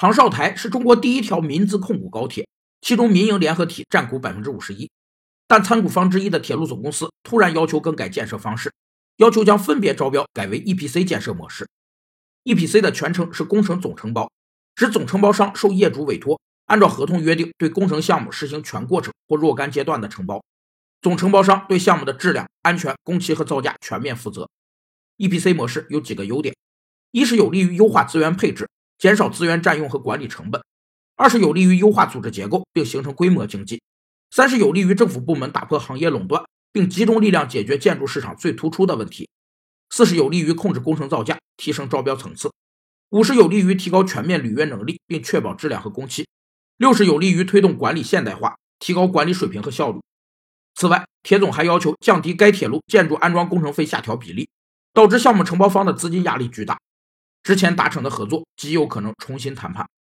杭绍台是中国第一条民资控股高铁，其中民营联合体占股百分之五十一。但参股方之一的铁路总公司突然要求更改建设方式，要求将分别招标改为 EPC 建设模式。EPC 的全称是工程总承包，指总承包商受业主委托，按照合同约定对工程项目实行全过程或若干阶段的承包。总承包商对项目的质量、安全、工期和造价全面负责。EPC 模式有几个优点：一是有利于优化资源配置。减少资源占用和管理成本，二是有利于优化组织结构并形成规模经济，三是有利于政府部门打破行业垄断并集中力量解决建筑市场最突出的问题，四是有利于控制工程造价，提升招标层次，五是有利于提高全面履约能力并确保质量和工期，六是有利于推动管理现代化，提高管理水平和效率。此外，铁总还要求降低该铁路建筑安装工程费下调比例，导致项目承包方的资金压力巨大。之前达成的合作极有可能重新谈判。